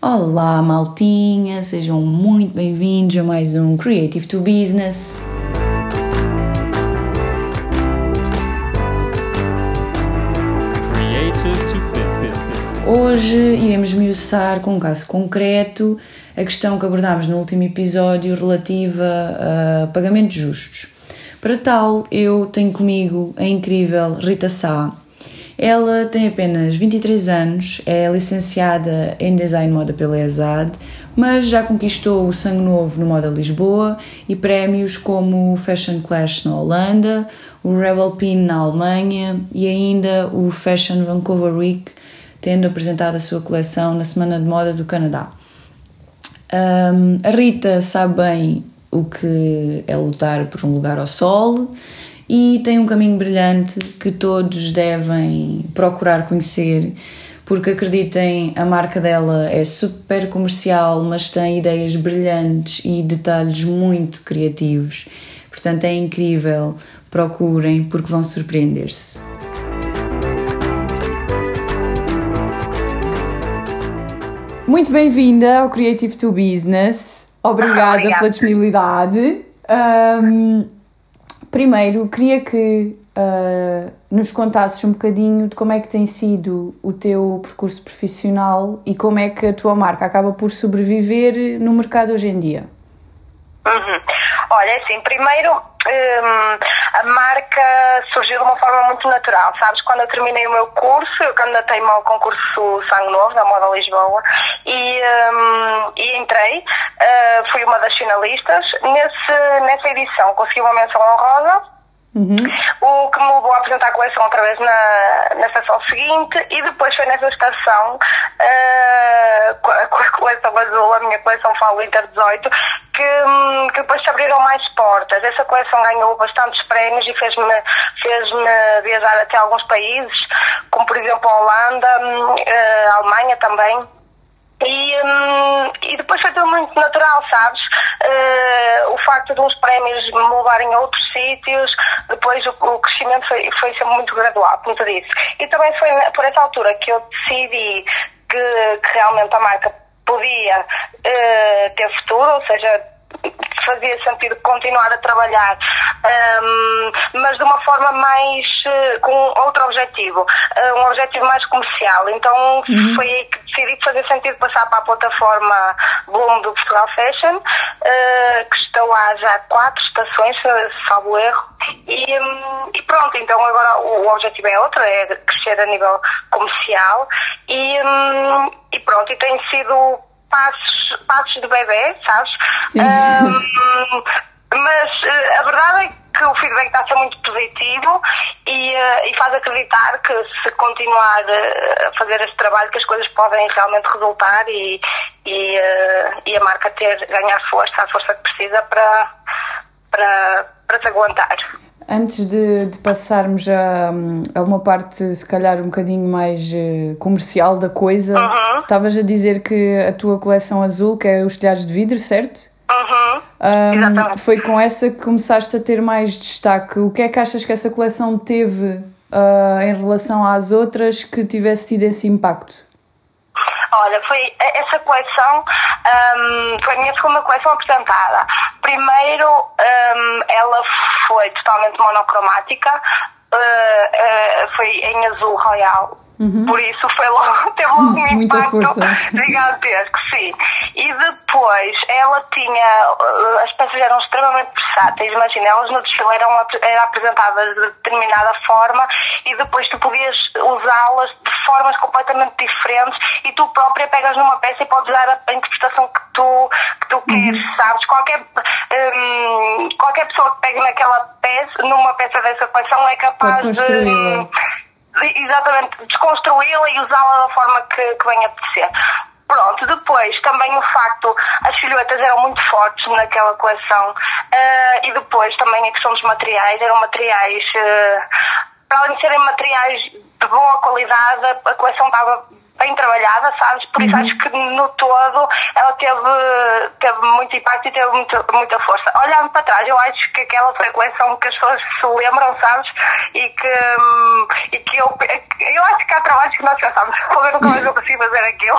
Olá, maltinha, sejam muito bem-vindos a mais um Creative to Business. Creative to Business. Hoje iremos miuçar com um caso concreto a questão que abordámos no último episódio relativa a pagamentos justos. Para tal, eu tenho comigo a incrível Rita Sá. Ela tem apenas 23 anos, é licenciada em Design Moda pela ESAD, mas já conquistou o Sangue Novo no Moda Lisboa e prémios como o Fashion Clash na Holanda, o Rebel Pin na Alemanha e ainda o Fashion Vancouver Week, tendo apresentado a sua coleção na Semana de Moda do Canadá. Um, a Rita sabe bem o que é lutar por um lugar ao sol e tem um caminho brilhante que todos devem procurar conhecer, porque acreditem, a marca dela é super comercial, mas tem ideias brilhantes e detalhes muito criativos. Portanto, é incrível. Procurem, porque vão surpreender-se. Muito bem-vinda ao Creative to Business. Obrigada, Obrigada. pela disponibilidade. Um, primeiro, queria que uh, nos contasses um bocadinho de como é que tem sido o teu percurso profissional e como é que a tua marca acaba por sobreviver no mercado hoje em dia. Uhum. Olha, assim, primeiro hum, a marca surgiu de uma forma muito natural, sabes? Quando eu terminei o meu curso, eu candidatei-me ao concurso Sangue Novo da Moda Lisboa e, hum, e entrei, uh, fui uma das finalistas. Nesse, nessa edição consegui uma menção honrosa. O que me levou a apresentar a coleção outra vez na, na estação seguinte e depois foi nessa estação uh, com, a, com a coleção azul, a minha coleção Fall Winter 18, que, hum, que depois se abriram mais portas. Essa coleção ganhou bastantes prémios e fez-me fez viajar até alguns países, como por exemplo a Holanda, hum, a Alemanha também. E, hum, e depois foi tudo muito natural, sabes? Eh, o facto de uns prémios me levarem a outros sítios, depois o, o crescimento foi, foi sempre muito gradual, como tu disse. E também foi por essa altura que eu decidi que, que realmente a marca podia eh, ter futuro, ou seja, fazia sentido continuar a trabalhar, hum, mas de uma forma mais eh, com outro objetivo, eh, um objetivo mais comercial. Então foi aí que decidi que fazia sentido passar para a plataforma Bloom do Portugal Fashion, eh, que estou há já quatro estações, se salvo erro, e, hum, e pronto, então agora o, o objetivo é outro, é crescer a nível comercial e, hum, e pronto, e tem sido passos, passos de bebê, sabes? Sim. Hum, mas eh, a verdade é que o feedback está a ser muito positivo e, eh, e faz acreditar que se continuar eh, a fazer esse trabalho que as coisas podem realmente resultar e, e, e a marca ter, ganhar força, a força que precisa para, para, para se aguentar. Antes de, de passarmos a, a uma parte, se calhar, um bocadinho mais eh, comercial da coisa, estavas a dizer que a tua coleção azul, que é os telhados de vidro, certo? Uhum. Exatamente. foi com essa que começaste a ter mais destaque. O que é que achas que essa coleção teve ah, em relação às outras que tivesse tido esse impacto? Olha, foi essa coleção hum, foi a minha segunda coleção apresentada. Primeiro, hum, ela foi totalmente monocromática, eh, eh, foi em azul royal. Por isso foi logo, teve logo um Uhum. Muita impacto força. gigantesco, sim. E depois ela tinha, eh, as peças eram extremamente versáteis, imagina, elas no desfile eram, eram apresentadas de determinada forma e depois tu podias usá-las de formas completamente diferentes e tu própria pegas numa peça e podes dar a, interpretação que tu, que tu queres, sabes? Qualquer, hum, qualquer pessoa que pegue naquela peça, numa peça dessa coleção é capaz de. Exatamente desconstruí-la e usá-la da forma que, que bem apetecer. Pronto, depois também o facto, as silhuetas eram muito fortes naquela coleção eh, e depois também a questão dos materiais, eram materiais, eh, para além de serem materiais de boa qualidade, a coleção estava bem trabalhada, sabes? Por isso acho que no todo ela teve, teve muito impacto e teve muito, muita força. Olhando para trás, eu acho que aquela foi a coleção que as pessoas se lembram, sabes? E que, hum, e que eu, eu acho que há trabalhos que nós pensamos, pô, eu nunca mais eu consigo fazer aquilo.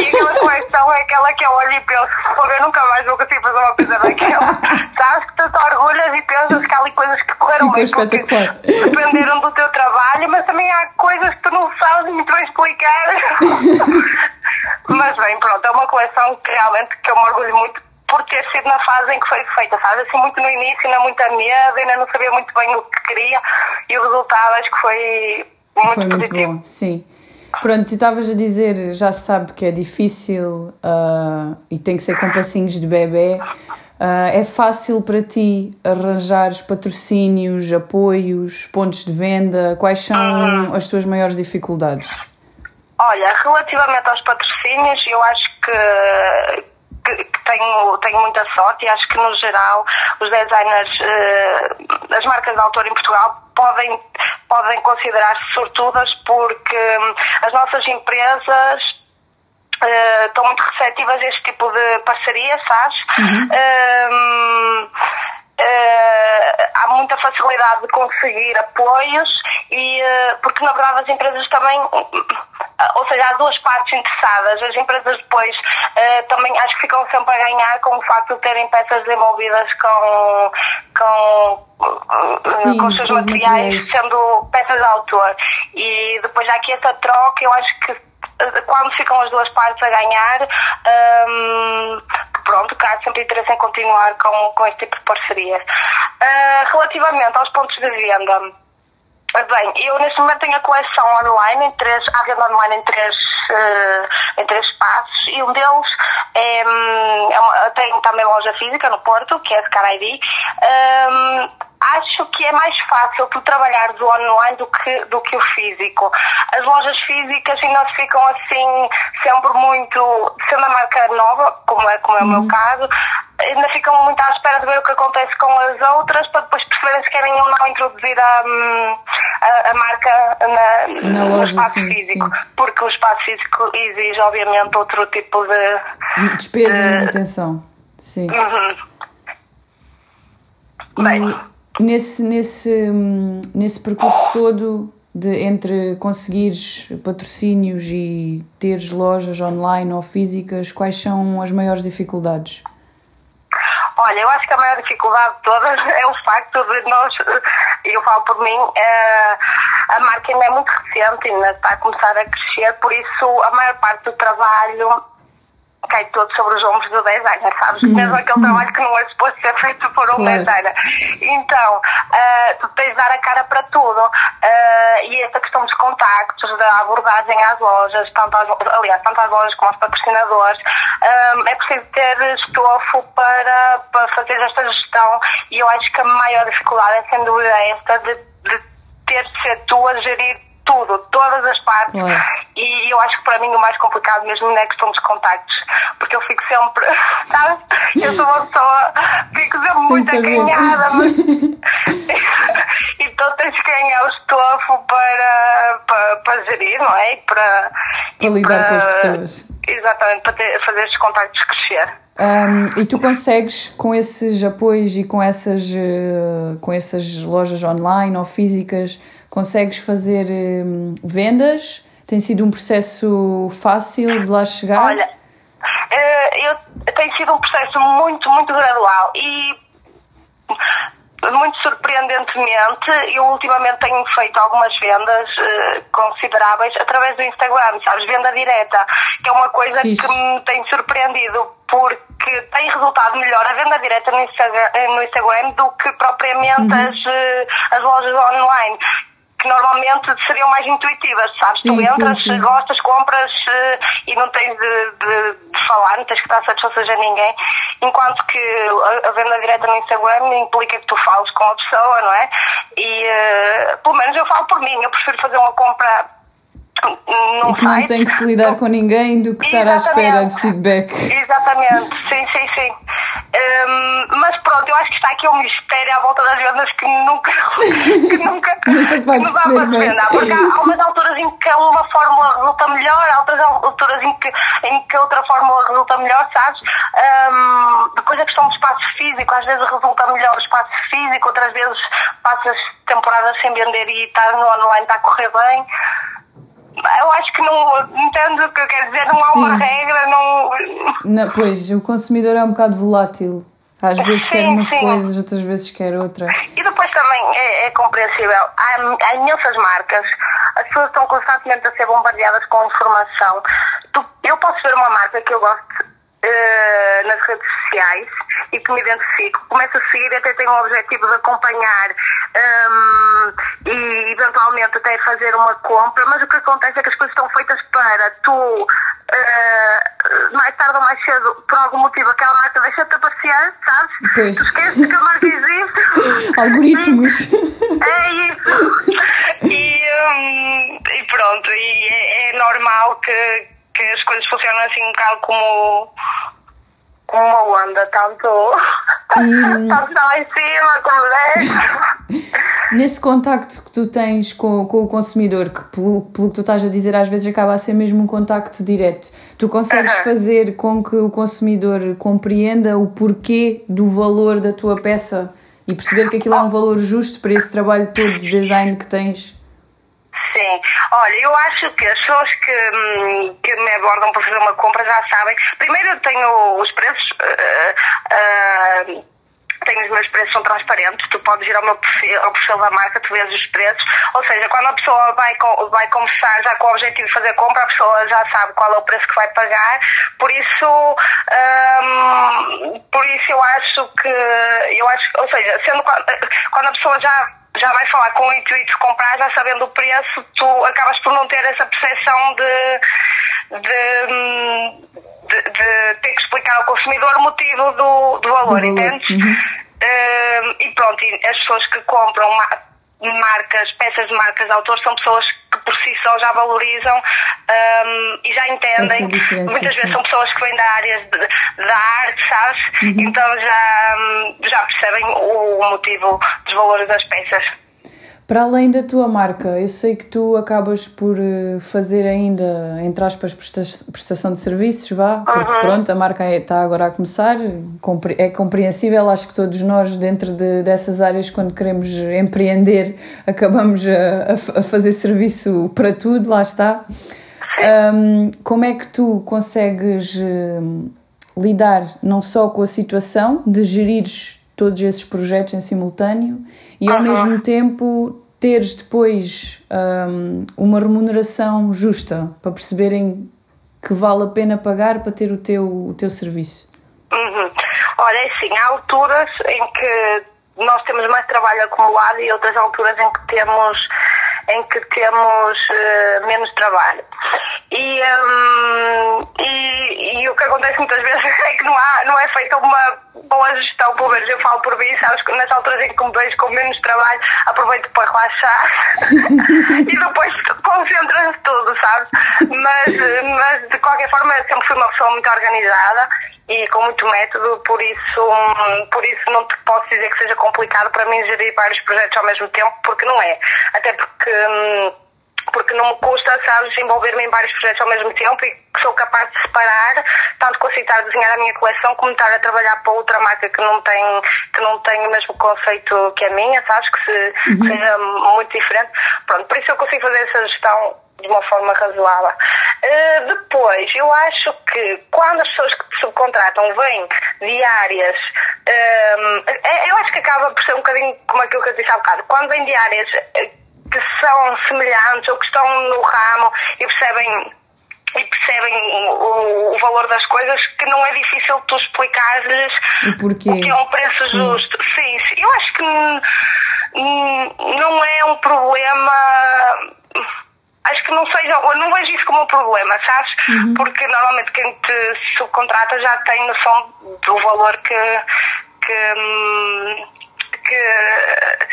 E aquela coleção é aquela que eu olho e penso, pô, eu nunca mais vou conseguir fazer uma coisa daquela. Sabes que tu te orgulhas e pensas que há ali coisas que correram bem porque dependeram do teu trabalho, mas também há coisas que tu não sabes muito bem explicar. mas bem, pronto, é uma coleção que realmente que eu me orgulho muito por ter sido na fase em que foi feita, sabe? Assim, muito no início, ainda muita medo, ainda não sabia muito bem o que queria e o resultado acho que foi muito foi positivo. Muito bom, sim. Pronto, tu estavas a dizer, já se sabe que é difícil uh, e tem que ser com passinhos de bebê. Uh, é fácil para ti arranjar patrocínios, apoios, pontos de venda? Quais são uhum. as tuas maiores dificuldades? Olha, relativamente aos patrocínios, eu acho que, que, que tenho, tenho muita sorte e acho que, no geral, os designers, uh, as marcas de autor em Portugal podem, podem considerar-se sortudas porque hum, as nossas empresas uh, estão muito receptivas a este tipo de parceria, sabes? Uhum. Uh, uh, há muita facilidade de conseguir apoios e porque na verdade as empresas também ou seja, há duas partes interessadas. As empresas depois uh, também acho que ficam sempre a ganhar com o facto de terem peças desenvolvidas com, com, Sim, com os seus materiais, sendo peças de autor. E depois há aqui essa troca, eu acho que eh, quando ficam as duas partes a ganhar, um, pronto, que há sempre interesse em continuar com, com este tipo de parcerias. Uh, relativamente aos pontos de venda, Bem, eu neste momento tenho a coleção online, em três, a venda online em três, uh, em três espaços e um deles é, hum, é uma, tem também loja física no Porto, que é de Caraíbi. Um, acho que é mais fácil tu trabalhares o online do que, do que o físico. As lojas físicas ainda ficam assim, sempre muito, sendo a marca nova, como é, como é o meu uhum. caso, ainda ficam muito à espera de ver o que acontece com as outras para depois perceberem se querem ou não introduzir a, a, a marca na, na no espaço sim, físico. Sim. Porque o espaço físico exige, obviamente, outro tipo de. Despesa de, e manutenção. Sim. Uhum. Bem. E nesse, nesse, nesse percurso todo de entre conseguires patrocínios e teres lojas online ou físicas, quais são as maiores dificuldades? Olha, eu acho que a maior dificuldade de todas é o facto de nós, eu falo por mim, eh, a marca ainda é muito recente, ainda está a começar a crescer, por isso a maior parte do trabalho cai todo sobre os ombros do designer, sabes? Sim, Mesmo aquele sim. trabalho que não é suposto ser feito por um claro. designer. Então, uh, tu tens de dar a cara para tudo. Uh, e esta questão dos contactos, da abordagem às lojas, tanto às, aliás, tanto às lojas como aos patrocinadores, uh, é preciso ter estofo para, para fazer esta gestão. E eu acho que a maior dificuldade é, sem dúvida, esta de, de ter de ser tu a gerir tudo, todas as partes. E eu acho que para mim o mais complicado mesmo é a questão dos contactos, porque eu fico sempre, sabes? Eu sou uma pessoa, fico sempre Sem muito acanhada, mas. então tens que ganhar o estofo para, para, para gerir, não é? E para, para lidar com as pessoas. Exatamente, para ter, fazer estes contactos crescer. Um, e tu consegues, com esses apoios e com essas, uh, com essas lojas online ou físicas, consegues fazer hum, vendas? Tem sido um processo fácil de lá chegar? Olha, uh, eu, tem sido um processo muito, muito gradual e muito surpreendentemente, eu ultimamente tenho feito algumas vendas uh, consideráveis através do Instagram, sabes? Venda direta, que é uma coisa que me tem surpreendido porque tem resultado melhor a venda direta no Instagram, no Instagram do que propriamente uhum. as, uh, as lojas online que normalmente seriam mais intuitivas, sabes? Sim, tu entras, sim, sim. gostas, compras uh, e não tens de, de, de, falar, não tens que dar satisfações a ninguém, enquanto que a, a, venda direta no Instagram implica que tu fales com a pessoa, não é? E uh, pelo menos eu falo por mim, eu prefiro fazer uma compra Sim, que não tem que se lidar com ninguém do que estar à espera de feedback. Exatamente, sim, sim, sim. Um, mas pronto, eu acho que está aqui um mistério à volta das vendas que nunca, que nunca, nunca se vai perceber, Porque há, há umas alturas em que uma fórmula resulta melhor, há outras alturas em que, em que outra fórmula resulta melhor, sabes? Um, depois a questão do espaço físico, às vezes resulta melhor o espaço físico, outras vezes passas temporadas sem vender e estás no online, está a correr bem. Eu acho que não entendo o que eu quero dizer, não há Sim. uma regra, não. Não, pois, o consumidor é um bocado volátil. Às vezes quer Sim, umas sim. coisas, outras vezes quer outra. E depois também é, é compreensível. Há, há imensas marcas, as pessoas estão constantemente a ser bombardeadas com informação. Tu- eu posso ver uma marca que eu gosto eh, nas redes sociais e que me identifico, começo a seguir e até tenho o objetivo de acompanhar hum, e eventualmente até fazer uma compra, mas o que acontece é que as coisas estão feitas para tu eh, mais tarde ou mais cedo, por algum motivo, aquela marca deixa-te aparecer, sabes? Pois. Tu esqueces que a marca existe. Algoritmos! É isso. E, hum, e pronto, e é, é normal que, que as coisas funcionem assim um bocado como uma tanto está lá em cima desce. Nesse contacto que tu tens com, com o consumidor, que pelo, pelo que tu estás a dizer, às vezes acaba a ser mesmo um contacto direto, tu consegues fazer com que o consumidor compreenda o porquê do valor da tua peça e perceber que aquilo é um valor justo para esse trabalho todo de design que tens? Sim, olha, eu acho que as pessoas que, hum, que me abordam para fazer uma compra já sabem. Primeiro eu tenho os preços. eh, eh, tenho os meus preços são transparentes, tu podes ir ao meu perfil, ao perfil da marca, tu vês os preços, ou seja, quando a pessoa vai, vai começar já com o objetivo de fazer compra, a pessoa já sabe qual é o preço que vai pagar, por isso, hum, por isso eu acho que, eu acho, ou seja, sendo quando a pessoa já já vai falar com o intuito de comprar, já sabendo o preço, tu acabas por não ter essa percepção de, de, de, de ter que explicar ao consumidor o motivo do, do valor, entendes? uhum. Hum, e pronto, e as pessoas que compram ma- marcas, peças de marcas de autor, são pessoas que por si só já valorizam hum, e já entendem. Diferença, Muitas sim. vezes são pessoas que vêm da área de- da arte, sabes? Uhum. Então já, já percebem o motivo dos valores das peças. Para além da tua marca, eu sei que tu acabas por eh, fazer ainda, entre aspas, presta- prestação de serviços, vá, porque pronto, a marca é- está agora a começar, é compreensível, acho que todos nós dentro de, dessas áreas, quando queremos empreender, acabamos a, a fa- a fazer serviço para tudo, lá está. Ahm, como é que tu consegues hum, lidar não só com a situação de gerires todos esses projetos em simultâneo e ao Aham. mesmo tempo teres depois hum, uma remuneração justa para perceberem que vale a pena pagar para ter o teu, o teu serviço? Uhum. Olha, é assim, há alturas em que nós temos mais trabalho acumulado e outras alturas em que temos em que temos eh, menos trabalho. E, hum, e, e o que acontece muitas vezes é que não, há, não é feita uma boa gestão, pelo menos eu falo por mim, sabes, que nas alturas em que me vejo com menos trabalho, aproveito para relaxar e depois concentra-se tudo, sabes? Mas, mas de qualquer forma eu sempre fui uma pessoa muito organizada e com muito método, por isso, por isso não te posso dizer que seja complicado para mim gerir vários projetos ao mesmo tempo, porque não é. Até porque, hum, porque não me custa, sabes, envolver-me em vários projetos ao mesmo tempo e que sou capaz de separar, tanto consigo estar a desenhar a minha coleção como estar a trabalhar para outra marca que não tem, que não tem o mesmo conceito que a minha, sabes, que, se, que seja muito diferente. Pronto, por isso eu consigo fazer essa gestão de uma forma razoável. Uh, depois, eu acho que quando as pessoas que te subcontratam vêm de áreas, um, é- eu acho que acaba por ser um bocadinho como aquilo que eu disse há bocado, quando vêm de áreas eh, que são semelhantes ou que estão no ramo e percebem e percebem o, o valor das coisas que não é difícil tu explicar-lhes O que é um preço Sim. justo. Sim, sim. eu acho que não é um problema. Acho que não seja, eu não vejo isso como um problema, sabes? Porque normalmente quem te subcontrata já tem noção do valor que, que, que,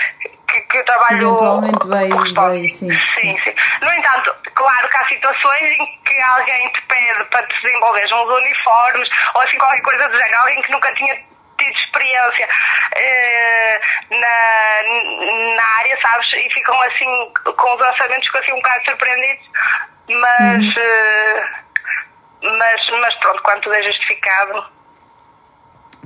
que, que o trabalho Eventualmente vai- vai, sim, sim, sim. No entanto, claro que há situações em que alguém te pede para te desenvolver uns uniformes ou assim qualquer coisa do género, alguém que nunca tinha tido experiência eh, na, sabes? E ficam assim com os orçamentos ficam assim um bocado surpreendidos, mas, eh, mas, mas pronto, quando tudo é justificado.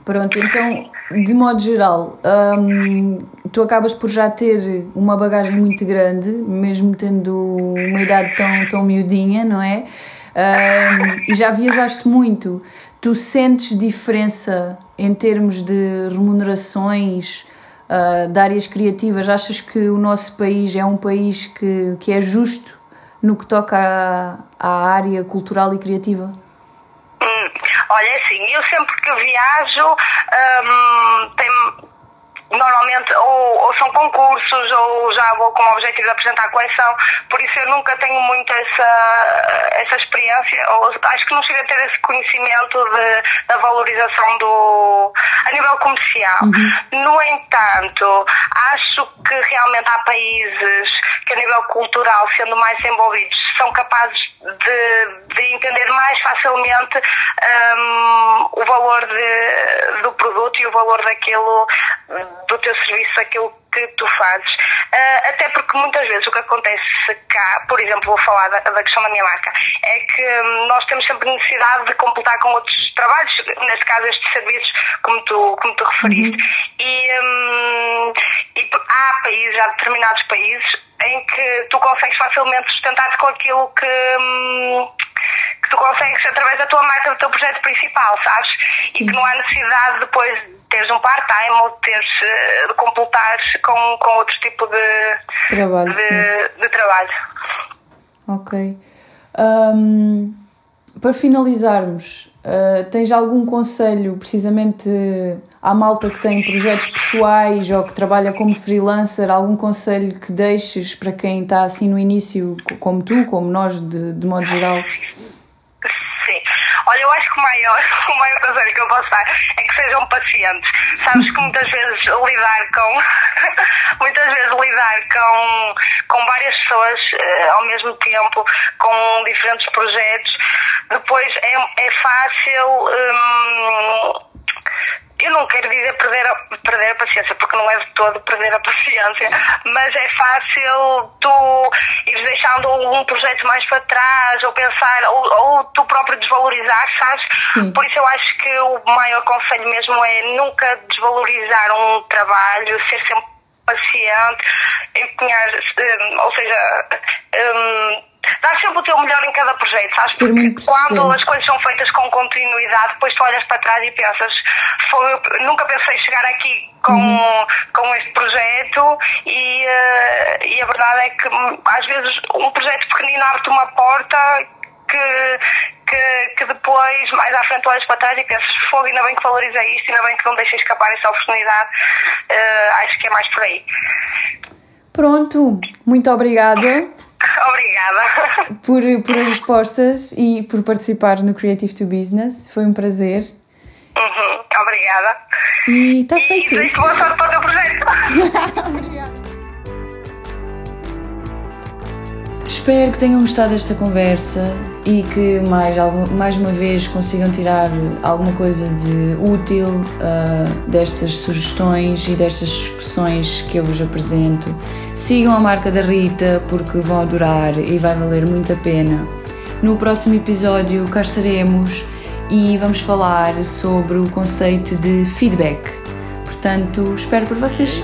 Pronto, então, de modo geral, hum, tu acabas por já ter uma bagagem muito grande, mesmo tendo uma idade tão, tão miudinha, não é? Um, e já viajaste muito. Tu sentes diferença em termos de remunerações uh, de áreas criativas? Achas que o nosso país é um país que, que é justo no que toca à, área cultural e criativa? Hum, olha, é assim, eu sempre que viajo um, tenho normalmente ou, ou, são concursos ou já vou com o objetivo de apresentar a coleção, por isso eu nunca tenho muito essa, essa experiência, ou acho que não chego a ter esse conhecimento de, da valorização do a nível comercial. Uhum. No entanto, acho que realmente há países que a nível cultural, sendo mais envolvidos, são capazes de, de entender mais facilmente um, o valor de, do produto e o valor daquilo do teu serviço, aquilo que tu fazes. Uh, até porque muitas vezes o que acontece cá, por exemplo, vou falar da, da questão da minha marca, é que um, nós temos sempre necessidade de completar com outros trabalhos, neste caso estes serviços, como tu, como tu referiste. Uhum. E, um, e há países, há determinados países em que tu consegues facilmente sustentar-te com aquilo que, hum, que tu consegues através da tua marca, do teu projeto principal, sabes? Sim. E que não há necessidade depois de teres um part-time ou teres eh, de completares com, com outro tipo de trabalho. De, de trabalho. Ok. Um, para finalizarmos, uh, tens algum conselho precisamente à malta que tem projetos pessoais ou que trabalha como freelancer, algum conselho que deixes para quem está assim no início, como tu, como nós, de, de modo geral? Sim. Olha, eu acho que o maior, o maior conselho que eu posso dar é que sejam pacientes. Sabes que muitas vezes lidar com muitas vezes lidar com, com várias pessoas uh, ao mesmo tempo, com diferentes projetos, depois é, é fácil. Um, eu não quero dizer perder a, perder a paciência, porque não é de todo perder a paciência, mas é fácil tu ires deixando um projeto mais para trás, ou pensar, ou, ou tu próprio desvalorizar, sabes? Sim. Por isso eu acho que o maior conselho mesmo é nunca desvalorizar um trabalho, ser sempre paciente, empenhar, um, ou seja, um, dar sempre o teu melhor em cada projeto, sabes? Ser Porque quando as coisas são feitas com continuidade, depois tu olhas para trás e pensas, foi, nunca pensei chegar aqui com, uhum. com este projeto e, uh, e a verdade é que hum, às vezes um projeto pequenino abre-te uma porta que, que, que, depois, mais à frente, olhas para trás e pensas, fogo, ainda bem que valorizei isto, ainda bem que não deixei escapar essa oportunidade. Uh, acho que é mais por aí. Pronto, muito obrigada. Obrigada. Por, por as respostas e por participares no Creative to Business. Foi um prazer. Uhum, obrigada. E está feito. E desejo boa sorte para o teu projeto. obrigada. Espero que tenham gostado desta conversa e que mais, mais uma vez consigam tirar alguma coisa de útil uh, destas sugestões e destas discussões que eu vos apresento. Sigam a marca da Rita porque vão adorar e vai valer muito a pena. No próximo episódio cá estaremos e vamos falar sobre o conceito de feedback. Portanto, espero por vocês.